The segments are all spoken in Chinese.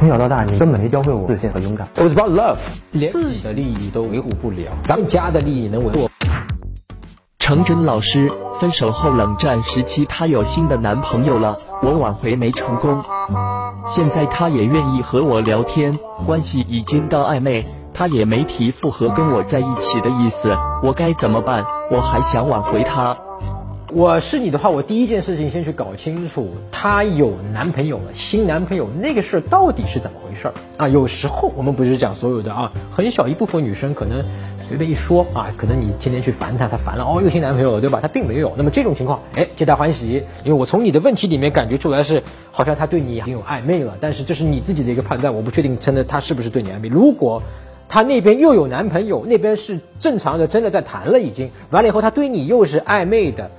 从小到大，你根本没教会我自信和勇敢。It was about love，连自己的利益都维护不了，咱们家的利益能维护？程真老师，分手后冷战时期，她有新的男朋友了，我挽回没成功。现在她也愿意和我聊天，关系已经到暧昧，她也没提复合跟我在一起的意思，我该怎么办？我还想挽回她。我是你的话，我第一件事情先去搞清楚，她有男朋友了，新男朋友那个事儿到底是怎么回事儿啊？有时候我们不是讲所有的啊，很小一部分女生可能随便一说啊，可能你天天去烦她，她烦了哦，又新男朋友了，对吧？她并没有。那么这种情况，哎，皆大欢喜，因为我从你的问题里面感觉出来是好像她对你已经有暧昧了，但是这是你自己的一个判断，我不确定真的她是不是对你暧昧。如果她那边又有男朋友，那边是正常的，真的在谈了已经，完了以后她对你又是暧昧的。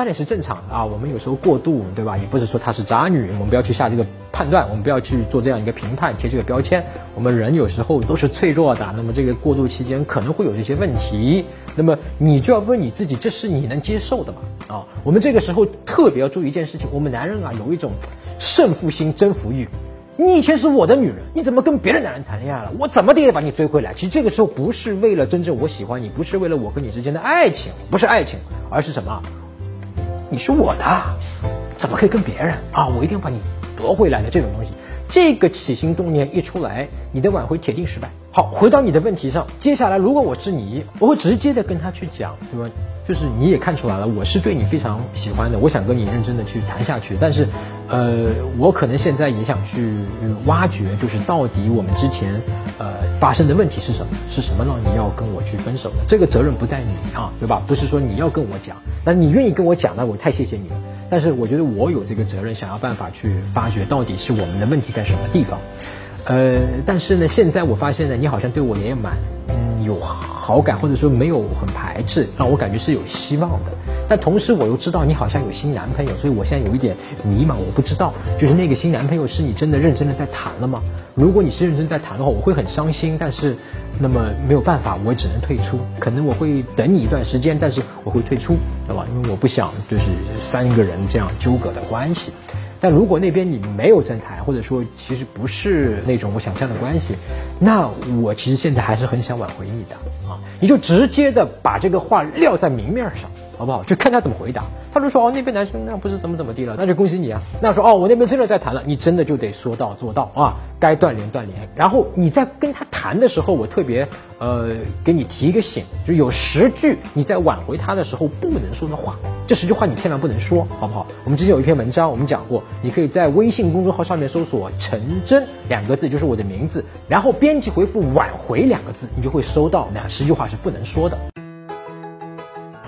当然是正常的啊，我们有时候过度，对吧？也不是说她是渣女，我们不要去下这个判断，我们不要去做这样一个评判，贴这个标签。我们人有时候都是脆弱的，那么这个过渡期间可能会有这些问题，那么你就要问你自己，这是你能接受的吗？啊，我们这个时候特别要注意一件事情，我们男人啊有一种胜负心、征服欲。你以前是我的女人，你怎么跟别的男人谈恋爱了？我怎么的也把你追回来。其实这个时候不是为了真正我喜欢你，不是为了我跟你之间的爱情，不是爱情，而是什么？你是我的，怎么可以跟别人啊？我一定要把你夺回来的这种东西，这个起心动念一出来，你的挽回铁定失败。好，回到你的问题上，接下来如果我是你，我会直接的跟他去讲，对吧？就是你也看出来了，我是对你非常喜欢的，我想跟你认真的去谈下去。但是，呃，我可能现在也想去挖掘，就是到底我们之前呃发生的问题是什么？是什么让你要跟我去分手的？这个责任不在你啊，对吧？不是说你要跟我讲，那你愿意跟我讲，那我太谢谢你了。但是我觉得我有这个责任，想要办法去发掘到底是我们的问题在什么地方。呃，但是呢，现在我发现呢，你好像对我也蛮嗯有好感，或者说没有很排斥，让我感觉是有希望的。但同时我又知道你好像有新男朋友，所以我现在有一点迷茫，我不知道就是那个新男朋友是你真的认真的在谈了吗？如果你是认真在谈的话，我会很伤心，但是那么没有办法，我只能退出。可能我会等你一段时间，但是我会退出，对吧？因为我不想就是三个人这样纠葛的关系。但如果那边你没有站台，或者说其实不是那种我想象的关系，那我其实现在还是很想挽回你的啊！你就直接的把这个话撂在明面上，好不好？就看他怎么回答。他就说哦，那边男生那不是怎么怎么地了，那就恭喜你啊。那说哦，我那边真的在谈了，你真的就得说到做到啊，该断联断联。然后你在跟他谈的时候，我特别呃给你提一个醒，就有十句你在挽回他的时候不能说的话。这十句话你千万不能说，好不好？我们之前有一篇文章，我们讲过，你可以在微信公众号上面搜索“陈真”两个字，就是我的名字，然后编辑回复“挽回”两个字，你就会收到那十句话是不能说的。